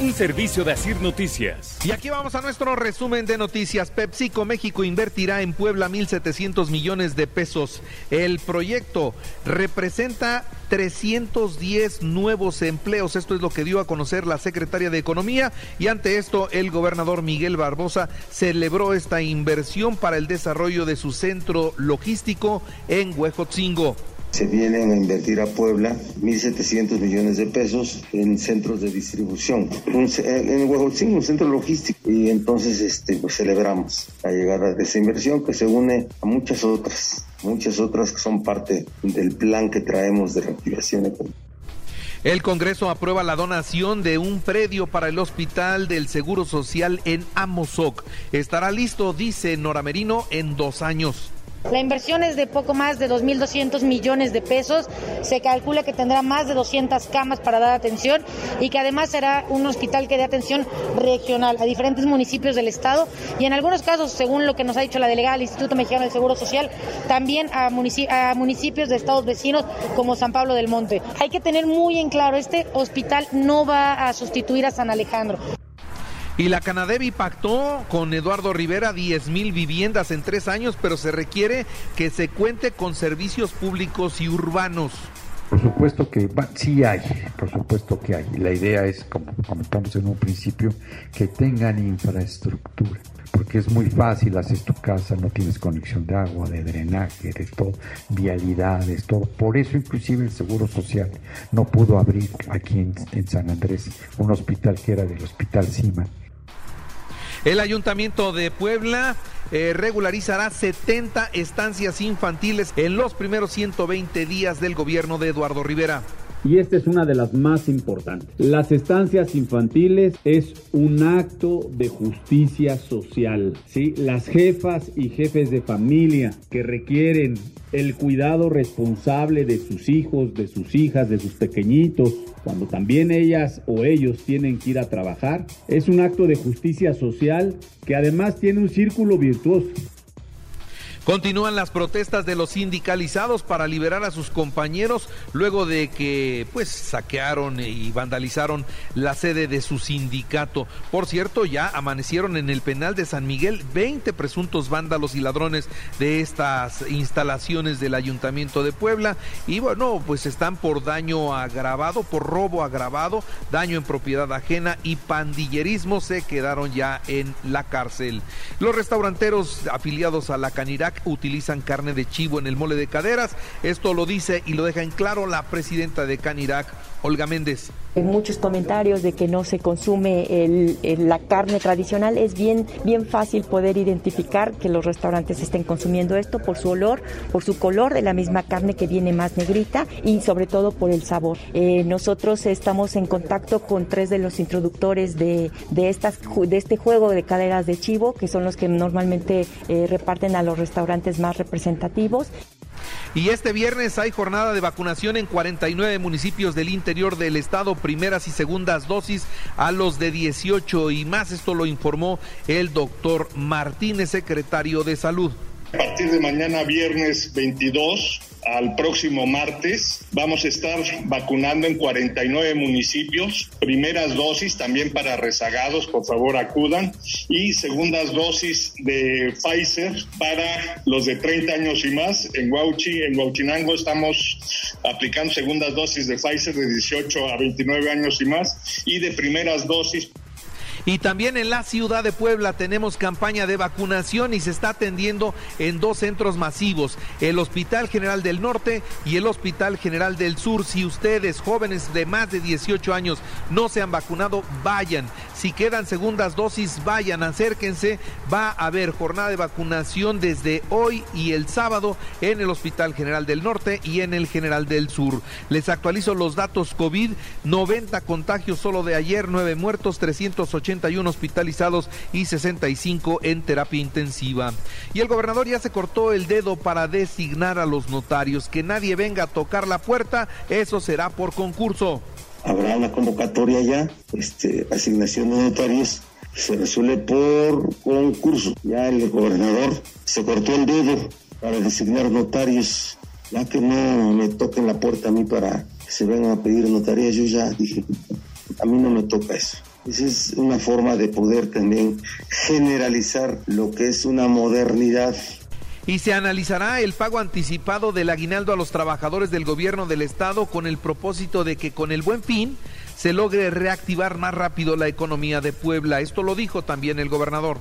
un servicio de Asir Noticias. Y aquí vamos a nuestro resumen de noticias. PepsiCo México invertirá en Puebla 1.700 millones de pesos. El proyecto representa 310 nuevos empleos. Esto es lo que dio a conocer la secretaria de Economía y ante esto el gobernador Miguel Barbosa celebró esta inversión para el desarrollo de su centro logístico en Huejotzingo se vienen a invertir a Puebla 1.700 millones de pesos en centros de distribución, en Huejotzingo, un centro logístico. Y entonces este, pues, celebramos la llegada de esa inversión que se une a muchas otras, muchas otras que son parte del plan que traemos de reactivación económica. El Congreso aprueba la donación de un predio para el Hospital del Seguro Social en Amozoc. Estará listo, dice Nora Merino, en dos años. La inversión es de poco más de 2.200 millones de pesos. Se calcula que tendrá más de 200 camas para dar atención y que además será un hospital que dé atención regional a diferentes municipios del Estado y en algunos casos, según lo que nos ha dicho la delegada del Instituto Mexicano del Seguro Social, también a, municipios de estados vecinos como San Pablo del Monte. Hay que tener muy en claro, este hospital no va a sustituir a San Alejandro. Y la Canadevi pactó con Eduardo Rivera 10 mil viviendas en tres años, pero se requiere que se cuente con servicios públicos y urbanos. Por supuesto que sí hay, por supuesto que hay. La idea es, como comentamos en un principio, que tengan infraestructura, porque es muy fácil, haces tu casa, no tienes conexión de agua, de drenaje, de todo, vialidades, todo. Por eso inclusive el Seguro Social no pudo abrir aquí en, en San Andrés un hospital que era del Hospital Cima el Ayuntamiento de Puebla eh, regularizará 70 estancias infantiles en los primeros 120 días del gobierno de Eduardo Rivera. Y esta es una de las más importantes. Las estancias infantiles es un acto de justicia social. ¿sí? Las jefas y jefes de familia que requieren el cuidado responsable de sus hijos, de sus hijas, de sus pequeñitos, cuando también ellas o ellos tienen que ir a trabajar, es un acto de justicia social que además tiene un círculo virtuoso. Continúan las protestas de los sindicalizados para liberar a sus compañeros luego de que pues saquearon y vandalizaron la sede de su sindicato. Por cierto, ya amanecieron en el penal de San Miguel 20 presuntos vándalos y ladrones de estas instalaciones del Ayuntamiento de Puebla y bueno, pues están por daño agravado, por robo agravado, daño en propiedad ajena y pandillerismo se quedaron ya en la cárcel. Los restauranteros afiliados a la Canirac utilizan carne de chivo en el mole de caderas. Esto lo dice y lo deja en claro la presidenta de Canirac, Olga Méndez. Muchos comentarios de que no se consume la carne tradicional. Es bien, bien fácil poder identificar que los restaurantes estén consumiendo esto por su olor, por su color de la misma carne que viene más negrita y sobre todo por el sabor. Eh, nosotros estamos en contacto con tres de los introductores de, de, estas, de este juego de caderas de chivo, que son los que normalmente eh, reparten a los restaurantes más representativos. Y este viernes hay jornada de vacunación en 49 municipios del interior del estado, primeras y segundas dosis a los de 18 y más. Esto lo informó el doctor Martínez, secretario de Salud. A partir de mañana viernes 22 al próximo martes vamos a estar vacunando en 49 municipios. Primeras dosis también para rezagados, por favor acudan. Y segundas dosis de Pfizer para los de 30 años y más. En Huauchi, en Huauchinango estamos aplicando segundas dosis de Pfizer de 18 a 29 años y más. Y de primeras dosis Y también en la ciudad de Puebla tenemos campaña de vacunación y se está atendiendo en dos centros masivos, el Hospital General del Norte y el Hospital General del Sur. Si ustedes, jóvenes de más de 18 años, no se han vacunado, vayan. Si quedan segundas dosis, vayan, acérquense. Va a haber jornada de vacunación desde hoy y el sábado en el Hospital General del Norte y en el General del Sur. Les actualizo los datos COVID, 90 contagios solo de ayer, 9 muertos, 381 hospitalizados y 65 en terapia intensiva. Y el gobernador ya se cortó el dedo para designar a los notarios. Que nadie venga a tocar la puerta, eso será por concurso. Habrá una convocatoria ya, este, asignación de notarios se resuelve por concurso. Ya el gobernador se cortó el dedo para designar notarios, ya que no me toquen la puerta a mí para que se vengan a pedir notarías, yo ya dije, a mí no me toca eso. Esa es una forma de poder también generalizar lo que es una modernidad y se analizará el pago anticipado del aguinaldo a los trabajadores del gobierno del estado con el propósito de que con el buen fin se logre reactivar más rápido la economía de Puebla. Esto lo dijo también el gobernador.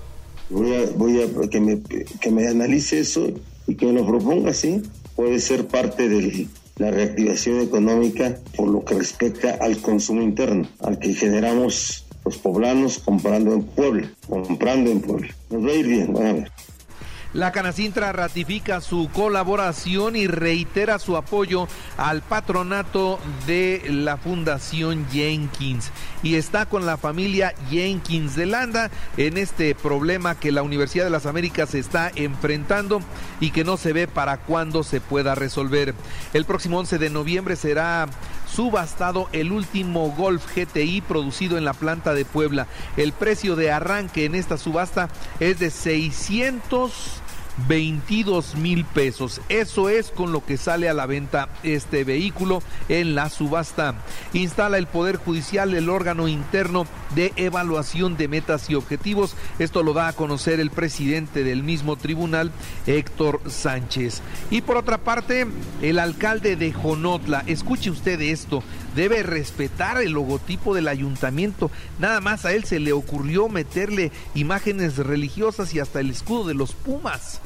Voy a, voy a que me, que me analice eso y que me lo proponga, sí. Puede ser parte de la reactivación económica por lo que respecta al consumo interno, al que generamos los poblanos comprando en Puebla, comprando en Puebla. Nos va a ir bien, van a ver. La Canacintra ratifica su colaboración y reitera su apoyo al patronato de la Fundación Jenkins y está con la familia Jenkins de Landa en este problema que la Universidad de las Américas está enfrentando y que no se ve para cuándo se pueda resolver. El próximo 11 de noviembre será subastado el último Golf GTI producido en la planta de Puebla. El precio de arranque en esta subasta es de 600 22 mil pesos. Eso es con lo que sale a la venta este vehículo en la subasta. Instala el Poder Judicial el órgano interno de evaluación de metas y objetivos. Esto lo da a conocer el presidente del mismo tribunal, Héctor Sánchez. Y por otra parte, el alcalde de Jonotla, escuche usted esto, debe respetar el logotipo del ayuntamiento. Nada más a él se le ocurrió meterle imágenes religiosas y hasta el escudo de los Pumas.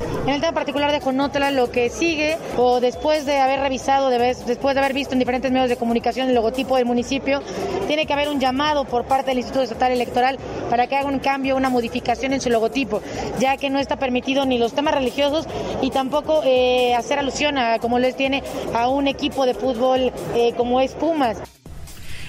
En el tema particular de Conotla, lo que sigue, o después de haber revisado, después de haber visto en diferentes medios de comunicación el logotipo del municipio, tiene que haber un llamado por parte del Instituto Estatal Electoral para que haga un cambio, una modificación en su logotipo, ya que no está permitido ni los temas religiosos y tampoco eh, hacer alusión a, como les tiene, a un equipo de fútbol eh, como es Pumas.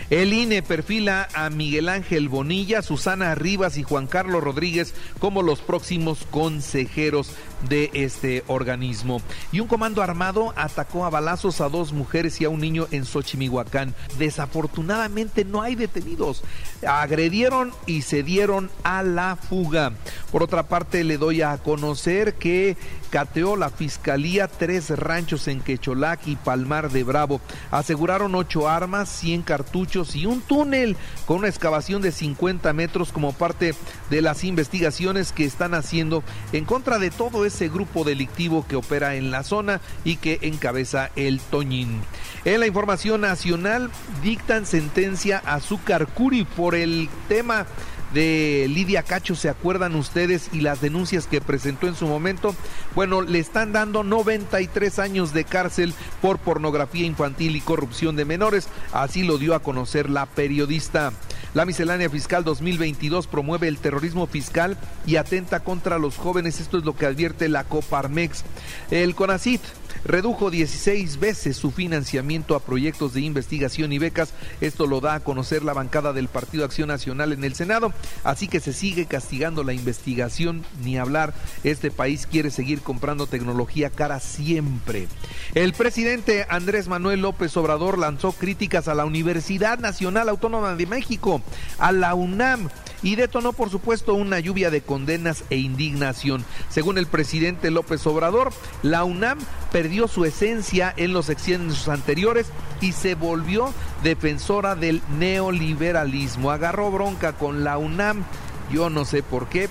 El INE perfila a Miguel Ángel Bonilla, Susana Rivas y Juan Carlos Rodríguez como los próximos consejeros de este organismo. Y un comando armado atacó a balazos a dos mujeres y a un niño en Xochimihuacán. Desafortunadamente no hay detenidos. Agredieron y se dieron a la fuga. Por otra parte, le doy a conocer que cateó la fiscalía tres ranchos en Quecholac y Palmar de Bravo. Aseguraron ocho armas, 100 cartuchos y un túnel con una excavación de 50 metros como parte de las investigaciones que están haciendo en contra de todo ese grupo delictivo que opera en la zona y que encabeza el Toñín. En la información nacional dictan sentencia a Zúcar Curi por el tema de Lidia Cacho, ¿se acuerdan ustedes? Y las denuncias que presentó en su momento. Bueno, le están dando 93 años de cárcel por pornografía infantil y corrupción de menores. Así lo dio a conocer la periodista. La miscelánea fiscal 2022 promueve el terrorismo fiscal y atenta contra los jóvenes. Esto es lo que advierte la Coparmex. El CONACIT redujo 16 veces su financiamiento a proyectos de investigación y becas. Esto lo da a conocer la bancada del Partido Acción Nacional en el Senado. Así que se sigue castigando la investigación, ni hablar. Este país quiere seguir comprando tecnología cara siempre. El presidente Andrés Manuel López Obrador lanzó críticas a la Universidad Nacional Autónoma de México, a la UNAM y detonó por supuesto una lluvia de condenas e indignación. Según el presidente López Obrador, la UNAM perdió su esencia en los exenios anteriores y se volvió defensora del neoliberalismo. Agarró bronca con la UNAM, yo no sé por qué,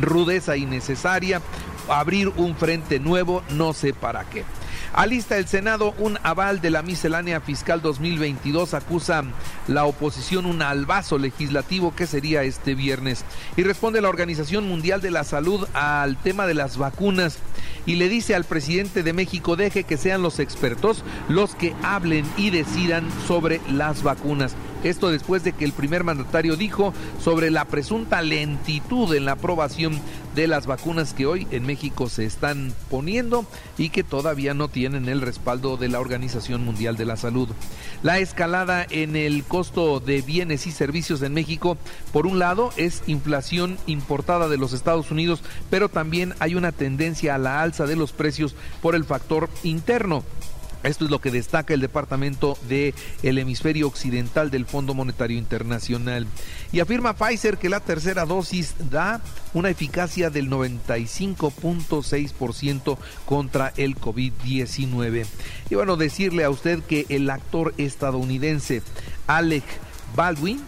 rudeza innecesaria, abrir un frente nuevo, no sé para qué. Alista el Senado un aval de la miscelánea fiscal 2022. Acusa la oposición un albazo legislativo que sería este viernes. Y responde la Organización Mundial de la Salud al tema de las vacunas y le dice al presidente de México deje que sean los expertos los que hablen y decidan sobre las vacunas. Esto después de que el primer mandatario dijo sobre la presunta lentitud en la aprobación de las vacunas que hoy en México se están poniendo y que todavía no tienen el respaldo de la Organización Mundial de la Salud. La escalada en el costo de bienes y servicios en México, por un lado, es inflación importada de los Estados Unidos, pero también hay una tendencia a la alza de los precios por el factor interno. Esto es lo que destaca el Departamento del el Hemisferio Occidental del Fondo Monetario Internacional. Y afirma Pfizer que la tercera dosis da una eficacia del 95.6% contra el COVID-19. Y bueno, decirle a usted que el actor estadounidense Alec Baldwin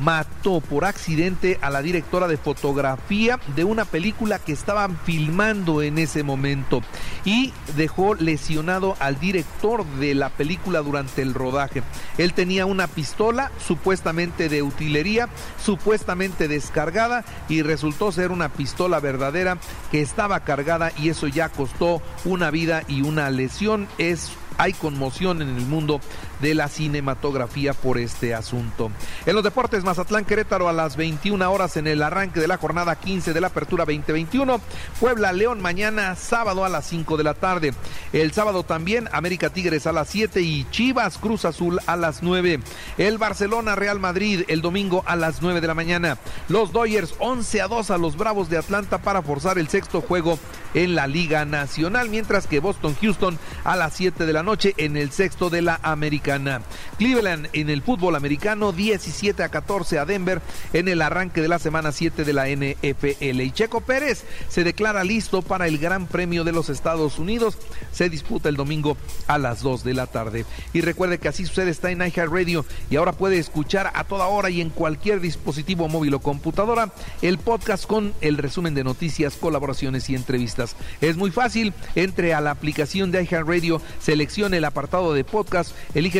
mató por accidente a la directora de fotografía de una película que estaban filmando en ese momento y dejó lesionado al director de la película durante el rodaje. Él tenía una pistola supuestamente de utilería, supuestamente descargada y resultó ser una pistola verdadera que estaba cargada y eso ya costó una vida y una lesión. Es hay conmoción en el mundo de la cinematografía por este asunto. En los deportes, Mazatlán Querétaro a las 21 horas en el arranque de la jornada 15 de la Apertura 2021. Puebla León mañana sábado a las 5 de la tarde. El sábado también América Tigres a las 7 y Chivas Cruz Azul a las 9. El Barcelona Real Madrid el domingo a las 9 de la mañana. Los Dodgers 11 a 2 a los Bravos de Atlanta para forzar el sexto juego en la Liga Nacional, mientras que Boston Houston a las 7 de la noche en el sexto de la Americana. Cleveland en el fútbol americano 17 a 14 a Denver en el arranque de la semana 7 de la NFL. Y Checo Pérez se declara listo para el Gran Premio de los Estados Unidos. Se disputa el domingo a las 2 de la tarde. Y recuerde que así sucede está en Radio y ahora puede escuchar a toda hora y en cualquier dispositivo móvil o computadora el podcast con el resumen de noticias, colaboraciones y entrevistas. Es muy fácil, entre a la aplicación de Radio seleccione el apartado de podcast, elige